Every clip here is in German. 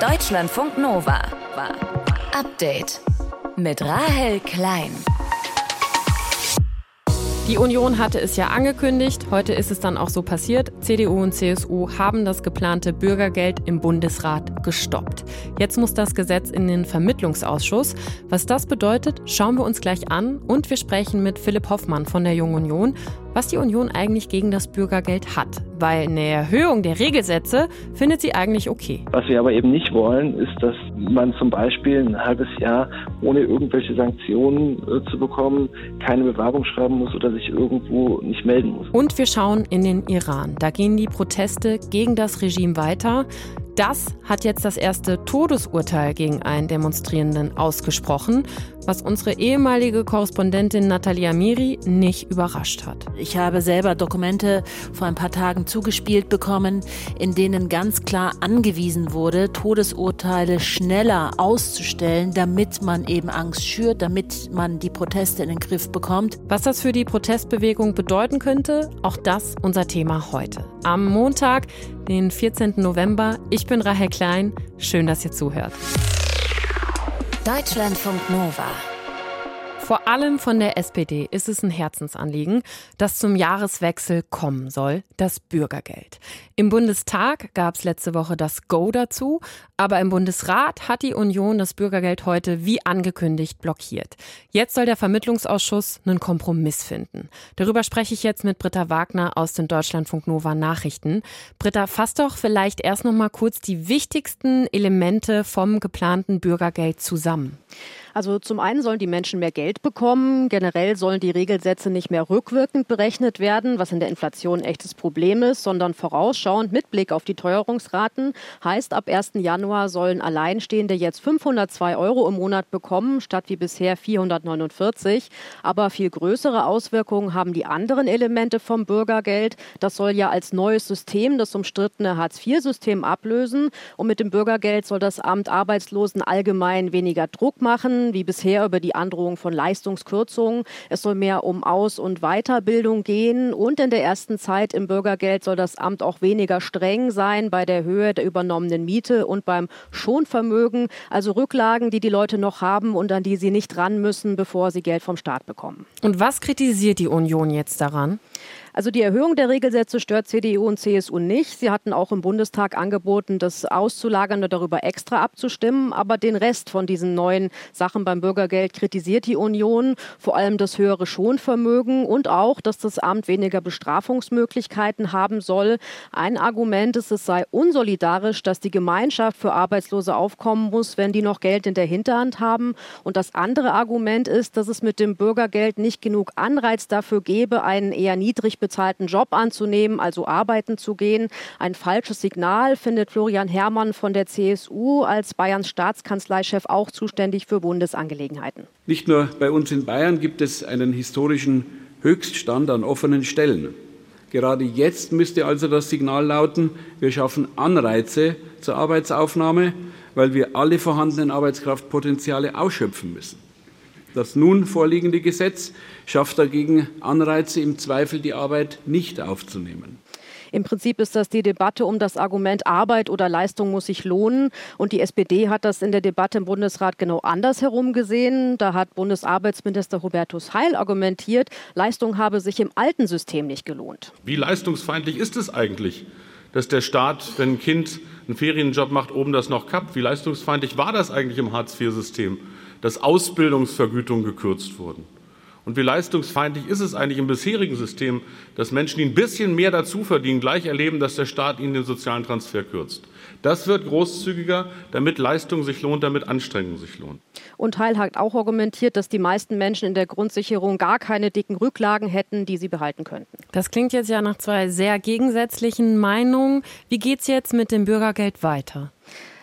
Deutschlandfunk Nova. Update mit Rahel Klein. Die Union hatte es ja angekündigt, heute ist es dann auch so passiert. CDU und CSU haben das geplante Bürgergeld im Bundesrat gestoppt. Jetzt muss das Gesetz in den Vermittlungsausschuss. Was das bedeutet, schauen wir uns gleich an und wir sprechen mit Philipp Hoffmann von der Jungen Union was die Union eigentlich gegen das Bürgergeld hat. Weil eine Erhöhung der Regelsätze findet sie eigentlich okay. Was wir aber eben nicht wollen, ist, dass man zum Beispiel ein halbes Jahr ohne irgendwelche Sanktionen äh, zu bekommen keine Bewerbung schreiben muss oder sich irgendwo nicht melden muss. Und wir schauen in den Iran. Da gehen die Proteste gegen das Regime weiter. Das hat jetzt das erste Todesurteil gegen einen Demonstrierenden ausgesprochen, was unsere ehemalige Korrespondentin Natalia Miri nicht überrascht hat. Ich habe selber Dokumente vor ein paar Tagen zugespielt bekommen, in denen ganz klar angewiesen wurde, Todesurteile schneller auszustellen, damit man eben Angst schürt, damit man die Proteste in den Griff bekommt. Was das für die Protestbewegung bedeuten könnte, auch das unser Thema heute. Am Montag, den 14. November. Ich bin Rahel Klein. Schön, dass ihr zuhört. Deutschlandfunk Nova. Vor allem von der SPD ist es ein Herzensanliegen, das zum Jahreswechsel kommen soll, das Bürgergeld. Im Bundestag gab es letzte Woche das Go dazu, aber im Bundesrat hat die Union das Bürgergeld heute wie angekündigt blockiert. Jetzt soll der Vermittlungsausschuss einen Kompromiss finden. Darüber spreche ich jetzt mit Britta Wagner aus den Deutschlandfunk Nova Nachrichten. Britta, fass doch vielleicht erst noch mal kurz die wichtigsten Elemente vom geplanten Bürgergeld zusammen. Also zum einen sollen die Menschen mehr Geld bekommen. Generell sollen die Regelsätze nicht mehr rückwirkend berechnet werden, was in der Inflation ein echtes Problem ist, sondern vorausschauend mit Blick auf die Teuerungsraten. Heißt, ab 1. Januar sollen Alleinstehende jetzt 502 Euro im Monat bekommen, statt wie bisher 449. Aber viel größere Auswirkungen haben die anderen Elemente vom Bürgergeld. Das soll ja als neues System das umstrittene Hartz-IV-System ablösen. Und mit dem Bürgergeld soll das Amt Arbeitslosen allgemein weniger Druck machen wie bisher über die Androhung von Leistungskürzungen. Es soll mehr um Aus- und Weiterbildung gehen. Und in der ersten Zeit im Bürgergeld soll das Amt auch weniger streng sein bei der Höhe der übernommenen Miete und beim Schonvermögen. Also Rücklagen, die die Leute noch haben und an die sie nicht ran müssen, bevor sie Geld vom Staat bekommen. Und was kritisiert die Union jetzt daran? Also die Erhöhung der Regelsätze stört CDU und CSU nicht. Sie hatten auch im Bundestag angeboten, das auszulagern und darüber extra abzustimmen. Aber den Rest von diesen neuen Sachen beim Bürgergeld kritisiert die Union, vor allem das höhere Schonvermögen und auch, dass das Amt weniger Bestrafungsmöglichkeiten haben soll. Ein Argument ist, es sei unsolidarisch, dass die Gemeinschaft für Arbeitslose aufkommen muss, wenn die noch Geld in der Hinterhand haben. Und das andere Argument ist, dass es mit dem Bürgergeld nicht genug Anreiz dafür gäbe, einen eher niedrig bezahlten Job anzunehmen, also arbeiten zu gehen. Ein falsches Signal findet Florian Herrmann von der CSU als Bayerns Staatskanzleichef auch zuständig für Bundesangelegenheiten. Nicht nur bei uns in Bayern gibt es einen historischen Höchststand an offenen Stellen. Gerade jetzt müsste also das Signal lauten, wir schaffen Anreize zur Arbeitsaufnahme, weil wir alle vorhandenen Arbeitskraftpotenziale ausschöpfen müssen. Das nun vorliegende Gesetz schafft dagegen Anreize, im Zweifel die Arbeit nicht aufzunehmen. Im Prinzip ist das die Debatte um das Argument Arbeit oder Leistung muss sich lohnen. Und die SPD hat das in der Debatte im Bundesrat genau andersherum gesehen. Da hat Bundesarbeitsminister Hubertus Heil argumentiert, Leistung habe sich im alten System nicht gelohnt. Wie leistungsfeindlich ist es eigentlich, dass der Staat, wenn ein Kind einen Ferienjob macht, oben das noch kappt? Wie leistungsfeindlich war das eigentlich im Hartz-IV-System? Dass Ausbildungsvergütungen gekürzt wurden. Und wie leistungsfeindlich ist es eigentlich im bisherigen System, dass Menschen, die ein bisschen mehr dazu verdienen, gleich erleben, dass der Staat ihnen den sozialen Transfer kürzt. Das wird großzügiger, damit Leistung sich lohnt, damit Anstrengung sich lohnt. Und Heil hat auch argumentiert, dass die meisten Menschen in der Grundsicherung gar keine dicken Rücklagen hätten, die sie behalten könnten. Das klingt jetzt ja nach zwei sehr gegensätzlichen Meinungen. Wie geht es jetzt mit dem Bürgergeld weiter?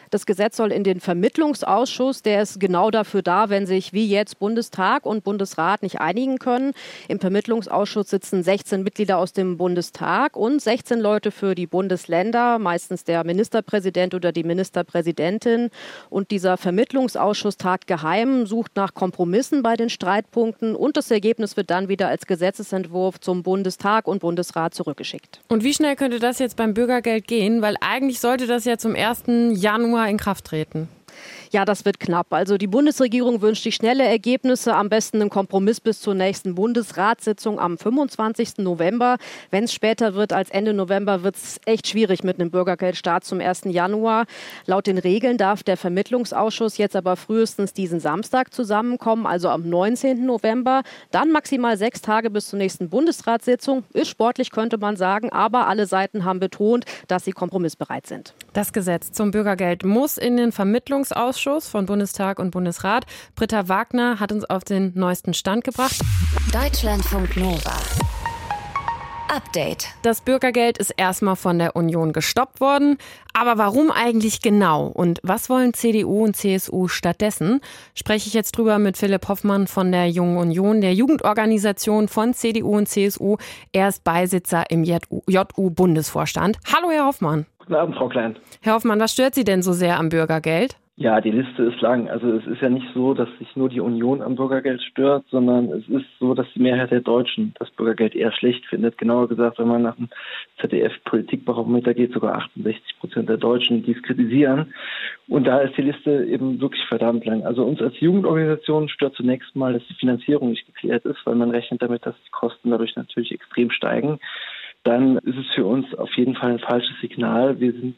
Das Gesetz soll in den Vermittlungsausschuss, der ist genau dafür da, wenn sich wie jetzt Bundestag und Bundesrat nicht einigen können. Im Vermittlungsausschuss sitzen 16 Mitglieder aus dem Bundestag und 16 Leute für die Bundesländer, meistens der Ministerpräsident oder die Ministerpräsidentin. Und dieser Vermittlungsausschuss tagt geheim, sucht nach Kompromissen bei den Streitpunkten und das Ergebnis wird dann wieder als Gesetzesentwurf zum Bundestag und Bundesrat zurückgeschickt. Und wie schnell könnte das jetzt beim Bürgergeld gehen? Weil eigentlich sollte das ja zum 1. Januar Januar in Kraft treten? Ja, das wird knapp. Also die Bundesregierung wünscht sich schnelle Ergebnisse, am besten einen Kompromiss bis zur nächsten Bundesratssitzung am 25. November. Wenn es später wird als Ende November, wird es echt schwierig mit einem Bürgergeldstart zum 1. Januar. Laut den Regeln darf der Vermittlungsausschuss jetzt aber frühestens diesen Samstag zusammenkommen, also am 19. November. Dann maximal sechs Tage bis zur nächsten Bundesratssitzung. Ist sportlich, könnte man sagen, aber alle Seiten haben betont, dass sie kompromissbereit sind. Das Gesetz zum Bürgergeld muss in den Vermittlungsausschuss Ausschuss von Bundestag und Bundesrat. Britta Wagner hat uns auf den neuesten Stand gebracht. Deutschlandfunk Nova. Update. Das Bürgergeld ist erstmal von der Union gestoppt worden. Aber warum eigentlich genau? Und was wollen CDU und CSU stattdessen? Spreche ich jetzt drüber mit Philipp Hoffmann von der Jungen Union, der Jugendorganisation von CDU und CSU. Er ist Beisitzer im JU-Bundesvorstand. Hallo, Herr Hoffmann. Guten Abend, Frau Klein. Herr Hoffmann, was stört Sie denn so sehr am Bürgergeld? Ja, die Liste ist lang. Also es ist ja nicht so, dass sich nur die Union am Bürgergeld stört, sondern es ist so, dass die Mehrheit der Deutschen das Bürgergeld eher schlecht findet. Genauer gesagt, wenn man nach dem ZDF-Politikbarometer geht, sogar 68 Prozent der Deutschen, die es kritisieren. Und da ist die Liste eben wirklich verdammt lang. Also uns als Jugendorganisation stört zunächst mal, dass die Finanzierung nicht geklärt ist, weil man rechnet damit, dass die Kosten dadurch natürlich extrem steigen. Dann ist es für uns auf jeden Fall ein falsches Signal. Wir sind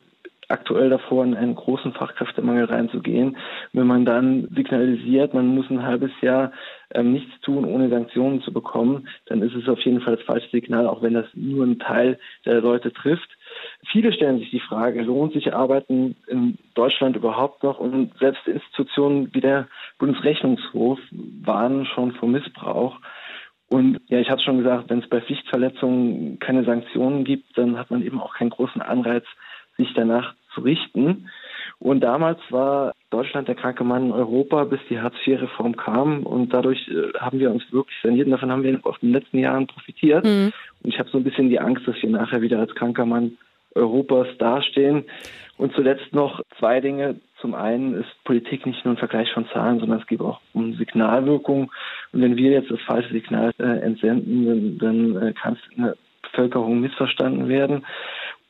aktuell davor, in einen großen Fachkräftemangel reinzugehen. Wenn man dann signalisiert, man muss ein halbes Jahr ähm, nichts tun, ohne Sanktionen zu bekommen, dann ist es auf jeden Fall das falsche Signal, auch wenn das nur einen Teil der Leute trifft. Viele stellen sich die Frage, lohnt sich Arbeiten in Deutschland überhaupt noch? Und selbst Institutionen wie der Bundesrechnungshof warnen schon vor Missbrauch. Und ja, ich habe schon gesagt, wenn es bei Pflichtverletzungen keine Sanktionen gibt, dann hat man eben auch keinen großen Anreiz, sich danach zu richten. Und damals war Deutschland der kranke Mann in Europa, bis die Hartz-IV-Reform kam. Und dadurch äh, haben wir uns wirklich saniert. Und davon haben wir auf den letzten Jahren profitiert. Mhm. Und ich habe so ein bisschen die Angst, dass wir nachher wieder als kranker Mann Europas dastehen. Und zuletzt noch zwei Dinge. Zum einen ist Politik nicht nur ein Vergleich von Zahlen, sondern es geht auch um Signalwirkung. Und wenn wir jetzt das falsche Signal äh, entsenden, dann, dann äh, kann es in der Bevölkerung missverstanden werden.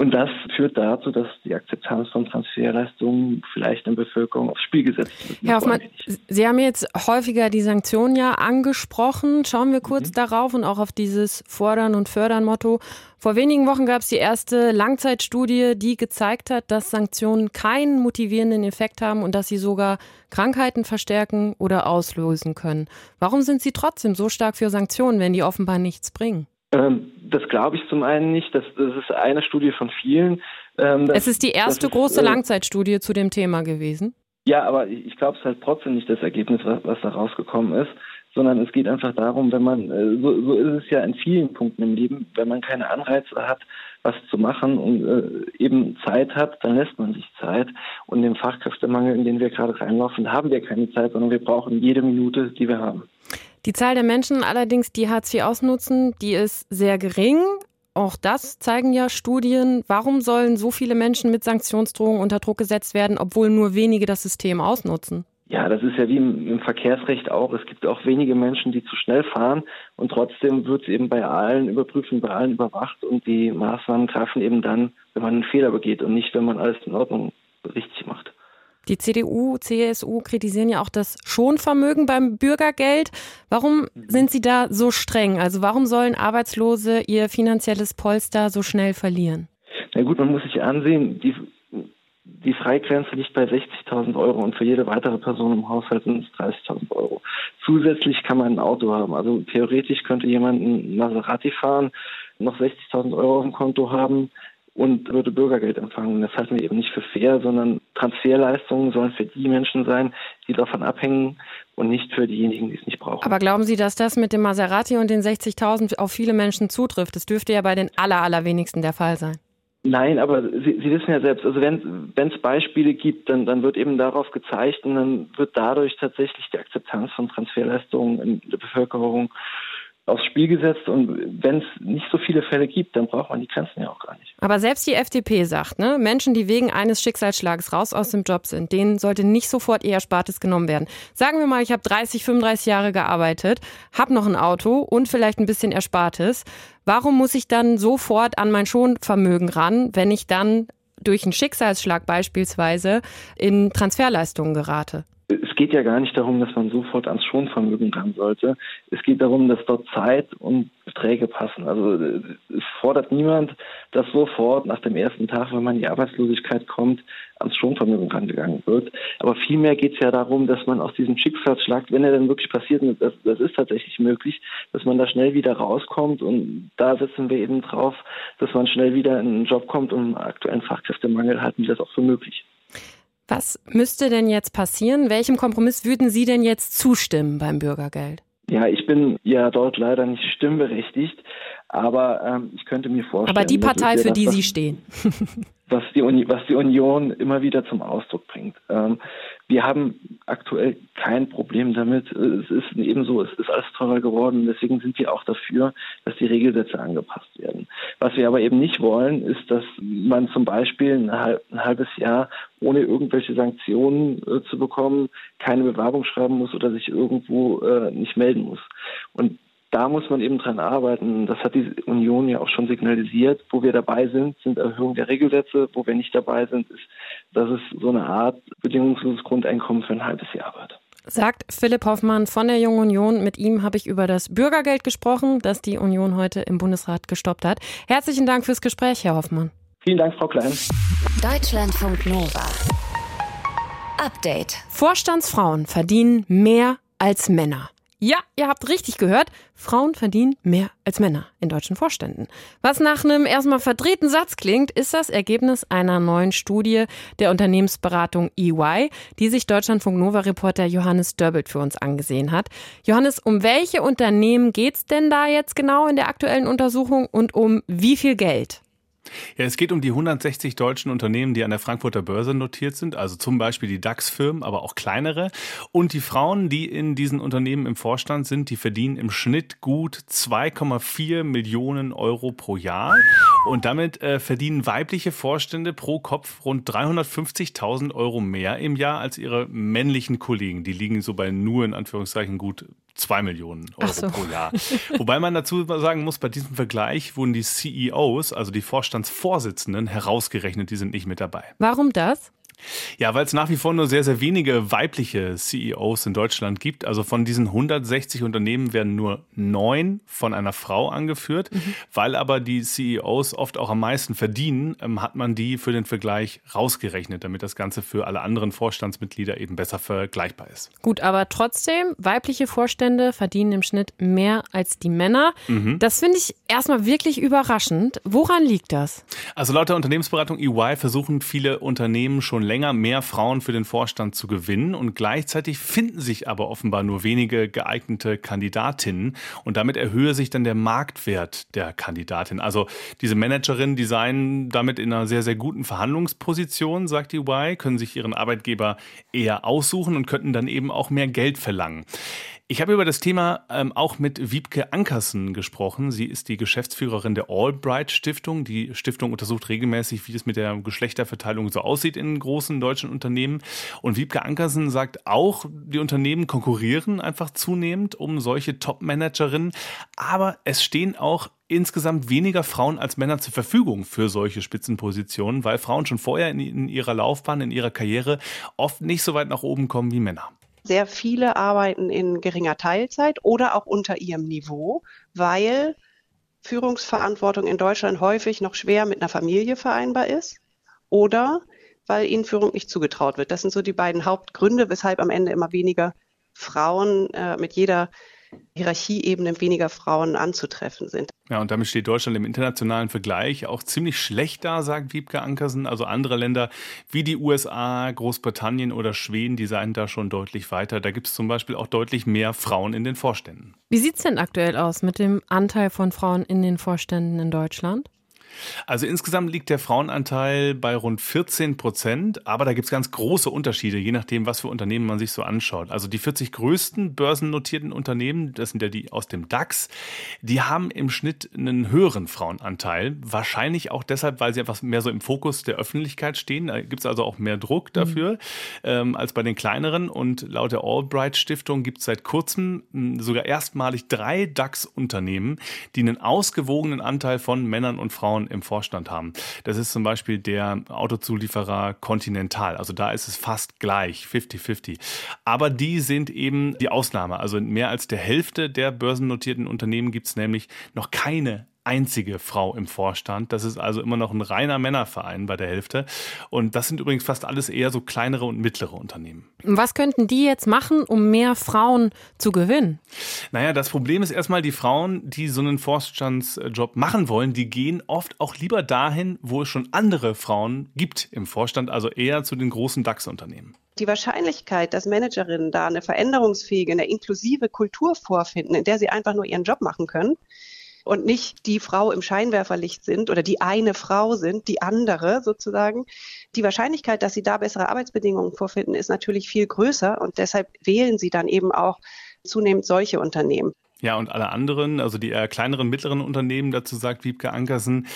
Und das führt dazu, dass die Akzeptanz von Transferleistungen vielleicht in der Bevölkerung aufs Spiel gesetzt wird. Herr Hoffmann, Sie haben jetzt häufiger die Sanktionen ja angesprochen. Schauen wir kurz mhm. darauf und auch auf dieses Fordern und Fördern Motto. Vor wenigen Wochen gab es die erste Langzeitstudie, die gezeigt hat, dass Sanktionen keinen motivierenden Effekt haben und dass sie sogar Krankheiten verstärken oder auslösen können. Warum sind Sie trotzdem so stark für Sanktionen, wenn die offenbar nichts bringen? Ähm, das glaube ich zum einen nicht. Das, das ist eine Studie von vielen. Ähm, das, es ist die erste ist, große äh, Langzeitstudie zu dem Thema gewesen. Ja, aber ich glaube es halt trotzdem nicht das Ergebnis, was, da rausgekommen ist, sondern es geht einfach darum, wenn man, äh, so, so ist es ja in vielen Punkten im Leben, wenn man keine Anreize hat, was zu machen und äh, eben Zeit hat, dann lässt man sich Zeit. Und im Fachkräftemangel, in den wir gerade reinlaufen, haben wir keine Zeit, sondern wir brauchen jede Minute, die wir haben. Die Zahl der Menschen allerdings, die Hartz IV ausnutzen, die ist sehr gering. Auch das zeigen ja Studien. Warum sollen so viele Menschen mit Sanktionsdrohungen unter Druck gesetzt werden, obwohl nur wenige das System ausnutzen? Ja, das ist ja wie im, Verkehrsrecht auch. Es gibt auch wenige Menschen, die zu schnell fahren und trotzdem wird es eben bei allen überprüft und bei allen überwacht und die Maßnahmen greifen eben dann, wenn man einen Fehler begeht und nicht, wenn man alles in Ordnung richtig macht. Die CDU, CSU kritisieren ja auch das Schonvermögen beim Bürgergeld. Warum sind Sie da so streng? Also warum sollen Arbeitslose ihr finanzielles Polster so schnell verlieren? Na gut, man muss sich ansehen, die, die Freigrenze liegt bei 60.000 Euro und für jede weitere Person im Haushalt sind es 30.000 Euro. Zusätzlich kann man ein Auto haben. Also theoretisch könnte jemand ein Maserati fahren, noch 60.000 Euro auf dem Konto haben, und würde Bürgergeld empfangen. Das halten wir eben nicht für fair, sondern Transferleistungen sollen für die Menschen sein, die davon abhängen und nicht für diejenigen, die es nicht brauchen. Aber glauben Sie, dass das mit dem Maserati und den 60.000 auf viele Menschen zutrifft? Das dürfte ja bei den aller, allerwenigsten der Fall sein. Nein, aber Sie, Sie wissen ja selbst, also wenn es Beispiele gibt, dann, dann wird eben darauf gezeigt und dann wird dadurch tatsächlich die Akzeptanz von Transferleistungen in der Bevölkerung aufs Spiel gesetzt. Und wenn es nicht so viele Fälle gibt, dann braucht man die Grenzen ja auch gar nicht. Aber selbst die FDP sagt, ne, Menschen, die wegen eines Schicksalsschlages raus aus dem Job sind, denen sollte nicht sofort ihr Erspartes genommen werden. Sagen wir mal, ich habe 30, 35 Jahre gearbeitet, habe noch ein Auto und vielleicht ein bisschen Erspartes. Warum muss ich dann sofort an mein Schonvermögen ran, wenn ich dann durch einen Schicksalsschlag beispielsweise in Transferleistungen gerate? Es geht ja gar nicht darum, dass man sofort ans Schonvermögen ran sollte. Es geht darum, dass dort Zeit und Beträge passen. Also es fordert niemand, dass sofort nach dem ersten Tag, wenn man in die Arbeitslosigkeit kommt, ans Schonvermögen rangegangen wird. Aber vielmehr geht es ja darum, dass man aus diesem Schicksalsschlag, wenn er dann wirklich passiert, und das, das ist tatsächlich möglich, dass man da schnell wieder rauskommt. Und da setzen wir eben drauf, dass man schnell wieder in einen Job kommt und aktuellen Fachkräftemangel halten wir das auch für möglich. Was müsste denn jetzt passieren? Welchem Kompromiss würden Sie denn jetzt zustimmen beim Bürgergeld? Ja, ich bin ja dort leider nicht stimmberechtigt, aber ähm, ich könnte mir vorstellen. Aber die Partei, für die Sie stehen. was die, Uni, was die Union immer wieder zum Ausdruck bringt. Ähm, wir haben aktuell kein Problem damit. Es ist ebenso, es ist alles teurer geworden. Deswegen sind wir auch dafür, dass die Regelsätze angepasst werden. Was wir aber eben nicht wollen, ist, dass man zum Beispiel ein halbes Jahr ohne irgendwelche Sanktionen äh, zu bekommen, keine Bewerbung schreiben muss oder sich irgendwo äh, nicht melden muss. Und da muss man eben dran arbeiten. Das hat die Union ja auch schon signalisiert. Wo wir dabei sind, sind Erhöhungen der Regelsätze. Wo wir nicht dabei sind, ist, dass es so eine Art bedingungsloses Grundeinkommen für ein halbes Jahr wird. Sagt Philipp Hoffmann von der Jungen Union. Mit ihm habe ich über das Bürgergeld gesprochen, das die Union heute im Bundesrat gestoppt hat. Herzlichen Dank fürs Gespräch, Herr Hoffmann. Vielen Dank, Frau Klein. Deutschlandfunk Nova. Update. Vorstandsfrauen verdienen mehr als Männer. Ja, ihr habt richtig gehört. Frauen verdienen mehr als Männer in deutschen Vorständen. Was nach einem erstmal verdrehten Satz klingt, ist das Ergebnis einer neuen Studie der Unternehmensberatung EY, die sich Deutschlandfunk Nova Reporter Johannes Dörbelt für uns angesehen hat. Johannes, um welche Unternehmen geht's denn da jetzt genau in der aktuellen Untersuchung und um wie viel Geld? Ja, es geht um die 160 deutschen Unternehmen, die an der Frankfurter Börse notiert sind, also zum Beispiel die DAX-Firmen, aber auch kleinere. Und die Frauen, die in diesen Unternehmen im Vorstand sind, die verdienen im Schnitt gut 2,4 Millionen Euro pro Jahr. Und damit äh, verdienen weibliche Vorstände pro Kopf rund 350.000 Euro mehr im Jahr als ihre männlichen Kollegen. Die liegen so bei nur in Anführungszeichen gut zwei Millionen Euro so. pro Jahr. Wobei man dazu sagen muss, bei diesem Vergleich wurden die CEOs, also die Vorstandsvorsitzenden, herausgerechnet, die sind nicht mit dabei. Warum das? Ja, weil es nach wie vor nur sehr, sehr wenige weibliche CEOs in Deutschland gibt. Also von diesen 160 Unternehmen werden nur neun von einer Frau angeführt. Mhm. Weil aber die CEOs oft auch am meisten verdienen, ähm, hat man die für den Vergleich rausgerechnet, damit das Ganze für alle anderen Vorstandsmitglieder eben besser vergleichbar ist. Gut, aber trotzdem, weibliche Vorstände verdienen im Schnitt mehr als die Männer. Mhm. Das finde ich erstmal wirklich überraschend. Woran liegt das? Also laut der Unternehmensberatung EY versuchen viele Unternehmen schon länger mehr Frauen für den Vorstand zu gewinnen und gleichzeitig finden sich aber offenbar nur wenige geeignete Kandidatinnen und damit erhöhe sich dann der Marktwert der Kandidatin. Also diese Managerinnen, die seien damit in einer sehr, sehr guten Verhandlungsposition, sagt die Y, können sich ihren Arbeitgeber eher aussuchen und könnten dann eben auch mehr Geld verlangen. Ich habe über das Thema ähm, auch mit Wiebke Ankersen gesprochen. Sie ist die Geschäftsführerin der Albright Stiftung. Die Stiftung untersucht regelmäßig, wie es mit der Geschlechterverteilung so aussieht in großen deutschen Unternehmen. Und Wiebke Ankersen sagt auch, die Unternehmen konkurrieren einfach zunehmend um solche Top-Managerinnen. Aber es stehen auch insgesamt weniger Frauen als Männer zur Verfügung für solche Spitzenpositionen, weil Frauen schon vorher in, in ihrer Laufbahn, in ihrer Karriere oft nicht so weit nach oben kommen wie Männer. Sehr viele arbeiten in geringer Teilzeit oder auch unter ihrem Niveau, weil Führungsverantwortung in Deutschland häufig noch schwer mit einer Familie vereinbar ist oder weil ihnen Führung nicht zugetraut wird. Das sind so die beiden Hauptgründe, weshalb am Ende immer weniger Frauen äh, mit jeder Hierarchieebene weniger Frauen anzutreffen sind. Ja, und damit steht Deutschland im internationalen Vergleich auch ziemlich schlecht da, sagt Wiebke Ankersen. Also andere Länder wie die USA, Großbritannien oder Schweden, die seien da schon deutlich weiter. Da gibt es zum Beispiel auch deutlich mehr Frauen in den Vorständen. Wie sieht es denn aktuell aus mit dem Anteil von Frauen in den Vorständen in Deutschland? Also insgesamt liegt der Frauenanteil bei rund 14 Prozent, aber da gibt es ganz große Unterschiede, je nachdem, was für Unternehmen man sich so anschaut. Also die 40 größten börsennotierten Unternehmen, das sind ja die aus dem DAX, die haben im Schnitt einen höheren Frauenanteil. Wahrscheinlich auch deshalb, weil sie einfach mehr so im Fokus der Öffentlichkeit stehen. Da gibt es also auch mehr Druck mhm. dafür mhm. ähm, als bei den kleineren. Und laut der Albright Stiftung gibt es seit kurzem hm, sogar erstmalig drei DAX-Unternehmen, die einen ausgewogenen Anteil von Männern und Frauen Frauen im Vorstand haben. Das ist zum Beispiel der Autozulieferer Continental. Also da ist es fast gleich, 50-50. Aber die sind eben die Ausnahme. Also in mehr als der Hälfte der börsennotierten Unternehmen gibt es nämlich noch keine einzige Frau im Vorstand. Das ist also immer noch ein reiner Männerverein bei der Hälfte. Und das sind übrigens fast alles eher so kleinere und mittlere Unternehmen. Was könnten die jetzt machen, um mehr Frauen zu gewinnen? Naja, das Problem ist erstmal, die Frauen, die so einen Vorstandsjob machen wollen, die gehen oft auch lieber dahin, wo es schon andere Frauen gibt im Vorstand, also eher zu den großen DAX-Unternehmen die Wahrscheinlichkeit, dass Managerinnen da eine veränderungsfähige, eine inklusive Kultur vorfinden, in der sie einfach nur ihren Job machen können, und nicht die Frau im Scheinwerferlicht sind oder die eine Frau sind, die andere sozusagen. Die Wahrscheinlichkeit, dass sie da bessere Arbeitsbedingungen vorfinden, ist natürlich viel größer und deshalb wählen sie dann eben auch zunehmend solche Unternehmen. Ja, und alle anderen, also die eher kleineren, mittleren Unternehmen, dazu sagt Wiebke Ankersen,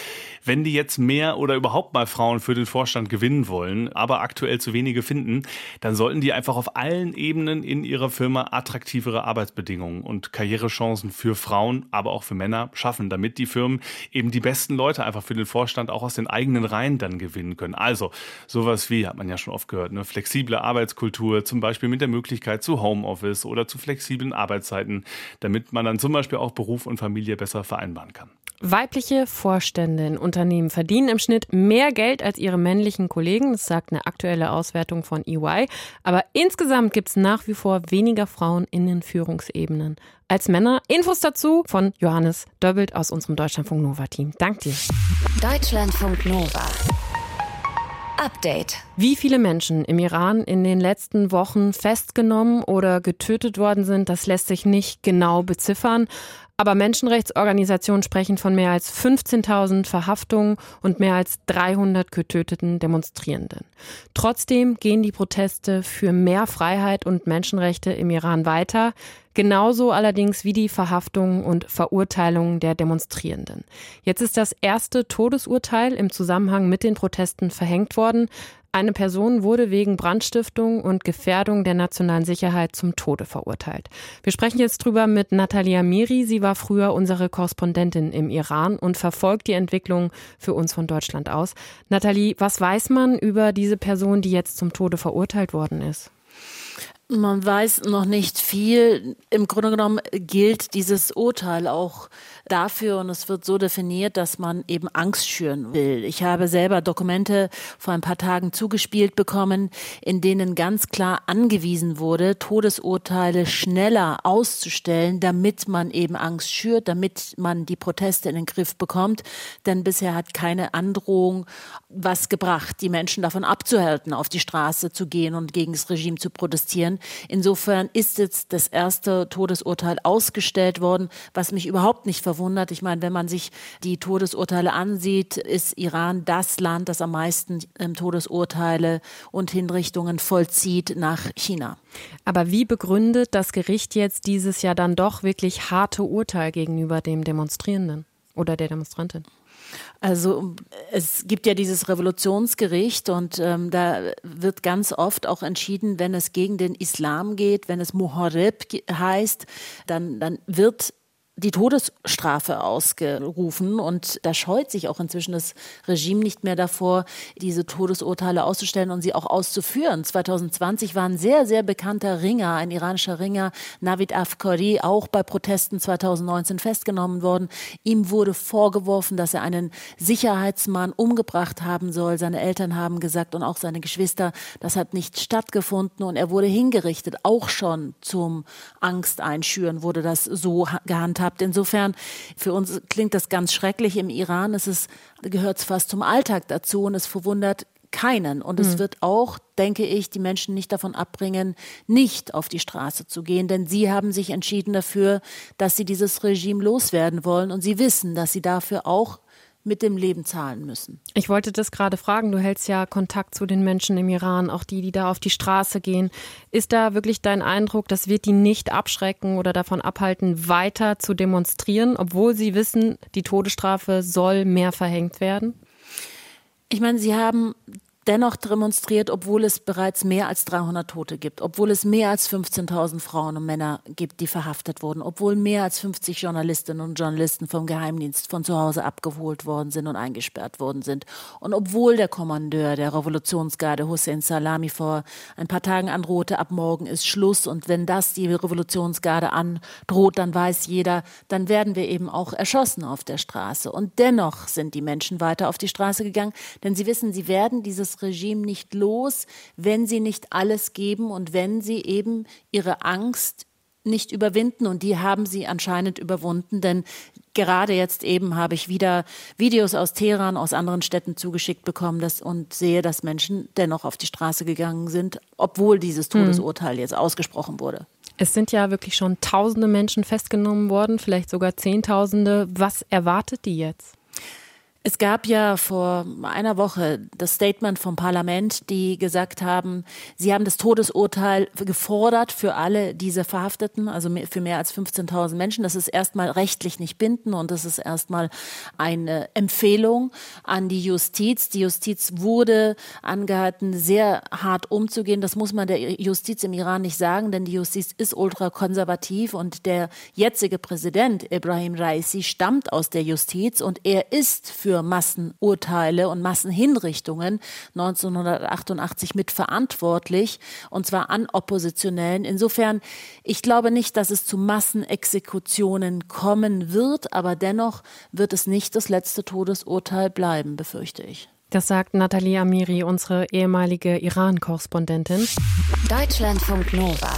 wenn die jetzt mehr oder überhaupt mal Frauen für den Vorstand gewinnen wollen, aber aktuell zu wenige finden, dann sollten die einfach auf allen Ebenen in ihrer Firma attraktivere Arbeitsbedingungen und Karrierechancen für Frauen, aber auch für Männer schaffen, damit die Firmen eben die besten Leute einfach für den Vorstand auch aus den eigenen Reihen dann gewinnen können. Also sowas wie, hat man ja schon oft gehört, eine flexible Arbeitskultur, zum Beispiel mit der Möglichkeit zu Homeoffice oder zu flexiblen Arbeitszeiten, damit man dann zum Beispiel auch Beruf und Familie besser vereinbaren kann. Weibliche Vorstände in Unternehmen verdienen im Schnitt mehr Geld als ihre männlichen Kollegen. Das sagt eine aktuelle Auswertung von EY. Aber insgesamt gibt es nach wie vor weniger Frauen in den Führungsebenen als Männer. Infos dazu von Johannes Döbbelt aus unserem Deutschlandfunk Nova Team. Dank dir. Deutschlandfunk Nova. Update. Wie viele Menschen im Iran in den letzten Wochen festgenommen oder getötet worden sind, das lässt sich nicht genau beziffern. Aber Menschenrechtsorganisationen sprechen von mehr als 15.000 Verhaftungen und mehr als 300 getöteten Demonstrierenden. Trotzdem gehen die Proteste für mehr Freiheit und Menschenrechte im Iran weiter. Genauso allerdings wie die Verhaftungen und Verurteilungen der Demonstrierenden. Jetzt ist das erste Todesurteil im Zusammenhang mit den Protesten verhängt worden. Eine Person wurde wegen Brandstiftung und Gefährdung der nationalen Sicherheit zum Tode verurteilt. Wir sprechen jetzt drüber mit Natalia Miri. Sie war früher unsere Korrespondentin im Iran und verfolgt die Entwicklung für uns von Deutschland aus. Nathalie, was weiß man über diese Person, die jetzt zum Tode verurteilt worden ist? Man weiß noch nicht viel. Im Grunde genommen gilt dieses Urteil auch dafür und es wird so definiert, dass man eben Angst schüren will. Ich habe selber Dokumente vor ein paar Tagen zugespielt bekommen, in denen ganz klar angewiesen wurde, Todesurteile schneller auszustellen, damit man eben Angst schürt, damit man die Proteste in den Griff bekommt. Denn bisher hat keine Androhung was gebracht, die Menschen davon abzuhalten, auf die Straße zu gehen und gegen das Regime zu protestieren. Insofern ist jetzt das erste Todesurteil ausgestellt worden, was mich überhaupt nicht verwundert. Ich meine, wenn man sich die Todesurteile ansieht, ist Iran das Land, das am meisten ähm, Todesurteile und Hinrichtungen vollzieht nach China. Aber wie begründet das Gericht jetzt dieses ja dann doch wirklich harte Urteil gegenüber dem Demonstrierenden oder der Demonstrantin? Also es gibt ja dieses Revolutionsgericht und ähm, da wird ganz oft auch entschieden, wenn es gegen den Islam geht, wenn es Muharib heißt, dann, dann wird die Todesstrafe ausgerufen und da scheut sich auch inzwischen das Regime nicht mehr davor, diese Todesurteile auszustellen und sie auch auszuführen. 2020 war ein sehr, sehr bekannter Ringer, ein iranischer Ringer, Navid Afkari, auch bei Protesten 2019 festgenommen worden. Ihm wurde vorgeworfen, dass er einen Sicherheitsmann umgebracht haben soll. Seine Eltern haben gesagt und auch seine Geschwister, das hat nicht stattgefunden und er wurde hingerichtet. Auch schon zum Angsteinschüren wurde das so gehandhabt habt. Insofern, für uns klingt das ganz schrecklich. Im Iran ist es, gehört es fast zum Alltag dazu und es verwundert keinen. Und es mhm. wird auch, denke ich, die Menschen nicht davon abbringen, nicht auf die Straße zu gehen. Denn sie haben sich entschieden dafür, dass sie dieses Regime loswerden wollen. Und sie wissen, dass sie dafür auch mit dem Leben zahlen müssen. Ich wollte das gerade fragen. Du hältst ja Kontakt zu den Menschen im Iran, auch die, die da auf die Straße gehen. Ist da wirklich dein Eindruck, das wird die nicht abschrecken oder davon abhalten, weiter zu demonstrieren, obwohl sie wissen, die Todesstrafe soll mehr verhängt werden? Ich meine, sie haben dennoch demonstriert, obwohl es bereits mehr als 300 Tote gibt, obwohl es mehr als 15.000 Frauen und Männer gibt, die verhaftet wurden, obwohl mehr als 50 Journalistinnen und Journalisten vom Geheimdienst von zu Hause abgeholt worden sind und eingesperrt worden sind. Und obwohl der Kommandeur der Revolutionsgarde Hussein Salami vor ein paar Tagen androhte, ab morgen ist Schluss und wenn das die Revolutionsgarde androht, dann weiß jeder, dann werden wir eben auch erschossen auf der Straße. Und dennoch sind die Menschen weiter auf die Straße gegangen, denn sie wissen, sie werden dieses Regime nicht los, wenn sie nicht alles geben und wenn sie eben ihre Angst nicht überwinden. Und die haben sie anscheinend überwunden, denn gerade jetzt eben habe ich wieder Videos aus Teheran, aus anderen Städten zugeschickt bekommen dass, und sehe, dass Menschen dennoch auf die Straße gegangen sind, obwohl dieses hm. Todesurteil jetzt ausgesprochen wurde. Es sind ja wirklich schon tausende Menschen festgenommen worden, vielleicht sogar Zehntausende. Was erwartet die jetzt? Es gab ja vor einer Woche das Statement vom Parlament, die gesagt haben, sie haben das Todesurteil gefordert für alle diese Verhafteten, also für mehr als 15.000 Menschen. Das ist erstmal rechtlich nicht bindend und das ist erstmal eine Empfehlung an die Justiz. Die Justiz wurde angehalten, sehr hart umzugehen. Das muss man der Justiz im Iran nicht sagen, denn die Justiz ist ultrakonservativ und der jetzige Präsident Ibrahim Raisi stammt aus der Justiz und er ist für für Massenurteile und Massenhinrichtungen 1988 mitverantwortlich, und zwar an Oppositionellen. Insofern, ich glaube nicht, dass es zu Massenexekutionen kommen wird, aber dennoch wird es nicht das letzte Todesurteil bleiben, befürchte ich. Das sagt Nathalie Amiri, unsere ehemalige Iran-Korrespondentin. Deutschlandfunk Nova.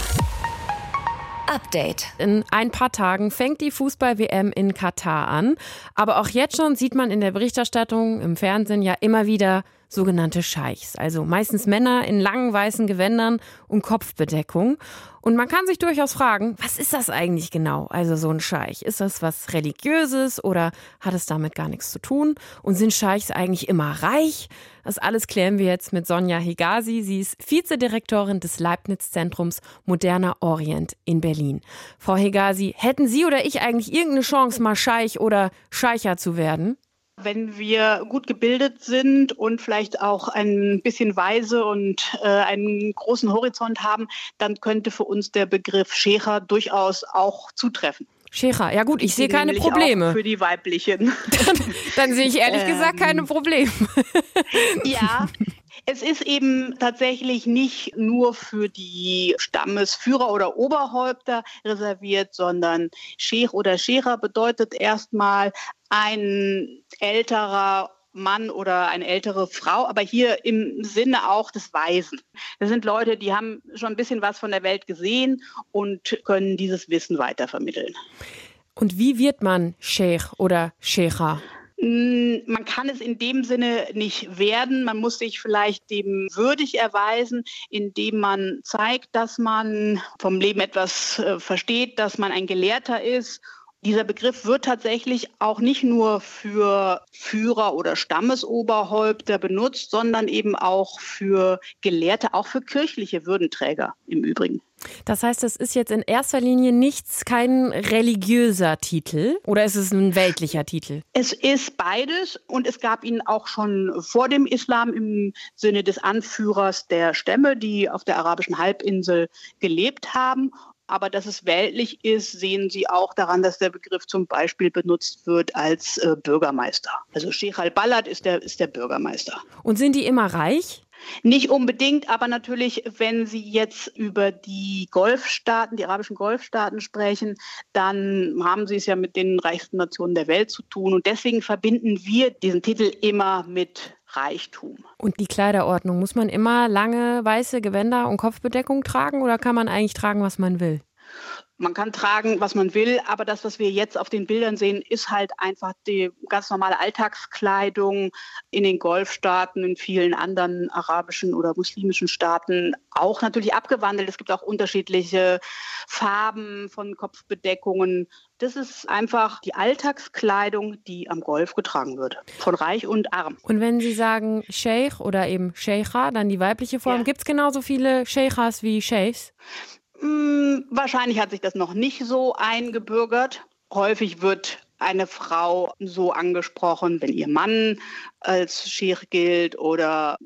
Update. In ein paar Tagen fängt die Fußball-WM in Katar an. Aber auch jetzt schon sieht man in der Berichterstattung im Fernsehen ja immer wieder sogenannte Scheichs. Also meistens Männer in langen weißen Gewändern und Kopfbedeckung. Und man kann sich durchaus fragen, was ist das eigentlich genau? Also so ein Scheich. Ist das was Religiöses oder hat es damit gar nichts zu tun? Und sind Scheichs eigentlich immer reich? Das alles klären wir jetzt mit Sonja Higazi. Sie ist Vizedirektorin des Leibniz-Zentrums Moderner Orient in Berlin. Frau Higazi, hätten Sie oder ich eigentlich irgendeine Chance, mal Scheich oder Scheicher zu werden? Wenn wir gut gebildet sind und vielleicht auch ein bisschen weise und äh, einen großen Horizont haben, dann könnte für uns der Begriff Schecher durchaus auch zutreffen. Schecher, ja gut, ich, ich sehe keine Probleme. für die weiblichen. Dann, dann sehe ich ehrlich gesagt keine ähm. Probleme. ja, es ist eben tatsächlich nicht nur für die Stammesführer oder Oberhäupter reserviert, sondern Sheikh oder Sheikha bedeutet erstmal ein älterer Mann oder eine ältere Frau, aber hier im Sinne auch des Weisen. Das sind Leute, die haben schon ein bisschen was von der Welt gesehen und können dieses Wissen weitervermitteln. Und wie wird man Sheikh oder Sheikha? Hm, man kann es in dem Sinne nicht werden. Man muss sich vielleicht dem würdig erweisen, indem man zeigt, dass man vom Leben etwas äh, versteht, dass man ein Gelehrter ist dieser Begriff wird tatsächlich auch nicht nur für Führer oder Stammesoberhäupter benutzt, sondern eben auch für Gelehrte, auch für kirchliche Würdenträger im Übrigen. Das heißt, es ist jetzt in erster Linie nichts, kein religiöser Titel oder ist es ein weltlicher Titel? Es ist beides und es gab ihn auch schon vor dem Islam im Sinne des Anführers der Stämme, die auf der arabischen Halbinsel gelebt haben. Aber dass es weltlich ist, sehen Sie auch daran, dass der Begriff zum Beispiel benutzt wird als äh, Bürgermeister. Also Sheikh al-Ballad ist der, ist der Bürgermeister. Und sind die immer reich? Nicht unbedingt, aber natürlich, wenn Sie jetzt über die Golfstaaten, die arabischen Golfstaaten sprechen, dann haben Sie es ja mit den reichsten Nationen der Welt zu tun. Und deswegen verbinden wir diesen Titel immer mit Reichtum. Und die Kleiderordnung, muss man immer lange weiße Gewänder und Kopfbedeckung tragen oder kann man eigentlich tragen, was man will? Man kann tragen, was man will, aber das, was wir jetzt auf den Bildern sehen, ist halt einfach die ganz normale Alltagskleidung in den Golfstaaten, in vielen anderen arabischen oder muslimischen Staaten auch natürlich abgewandelt. Es gibt auch unterschiedliche Farben von Kopfbedeckungen. Das ist einfach die Alltagskleidung, die am Golf getragen wird, von reich und arm. Und wenn Sie sagen Sheikh oder eben Sheikha, dann die weibliche Form, ja. gibt es genauso viele Sheikhas wie Sheikhs? Hm, wahrscheinlich hat sich das noch nicht so eingebürgert. Häufig wird eine Frau so angesprochen, wenn ihr Mann als Sheikh gilt oder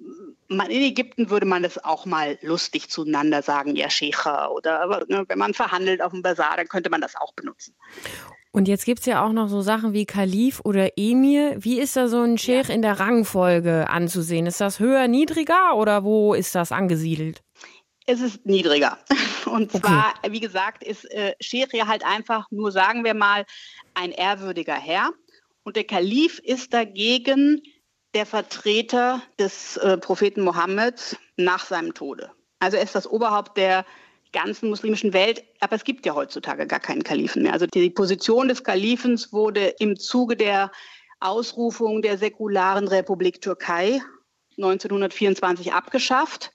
man, in Ägypten würde man das auch mal lustig zueinander sagen, ja Sheikha. Oder ne, wenn man verhandelt auf dem Bazar, dann könnte man das auch benutzen. Und jetzt gibt es ja auch noch so Sachen wie Kalif oder Emir. Wie ist da so ein Sheikh ja. in der Rangfolge anzusehen? Ist das höher, niedriger oder wo ist das angesiedelt? Es ist niedriger. Und zwar, okay. wie gesagt, ist äh, Sheikh halt einfach nur, sagen wir mal, ein ehrwürdiger Herr. Und der Kalif ist dagegen der Vertreter des äh, Propheten Mohammed nach seinem Tode. Also er ist das Oberhaupt der ganzen muslimischen Welt, aber es gibt ja heutzutage gar keinen Kalifen mehr. Also die Position des Kalifens wurde im Zuge der Ausrufung der säkularen Republik Türkei 1924 abgeschafft.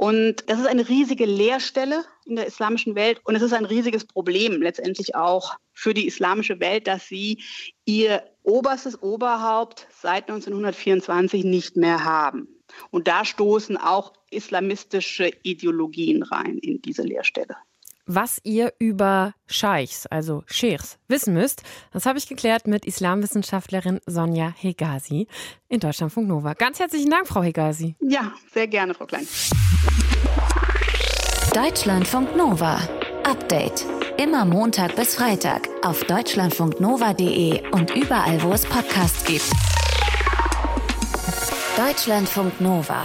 Und das ist eine riesige Leerstelle in der islamischen Welt und es ist ein riesiges Problem letztendlich auch für die islamische Welt, dass sie ihr oberstes Oberhaupt seit 1924 nicht mehr haben. Und da stoßen auch islamistische Ideologien rein in diese Leerstelle. Was ihr über Scheichs, also Sheikhs, wissen müsst, das habe ich geklärt mit Islamwissenschaftlerin Sonja Hegazi in Deutschlandfunk Nova. Ganz herzlichen Dank, Frau Hegazi. Ja, sehr gerne, Frau Klein. Deutschlandfunk Nova. Update. Immer Montag bis Freitag auf deutschlandfunknova.de und überall, wo es Podcasts gibt. Deutschlandfunk Nova.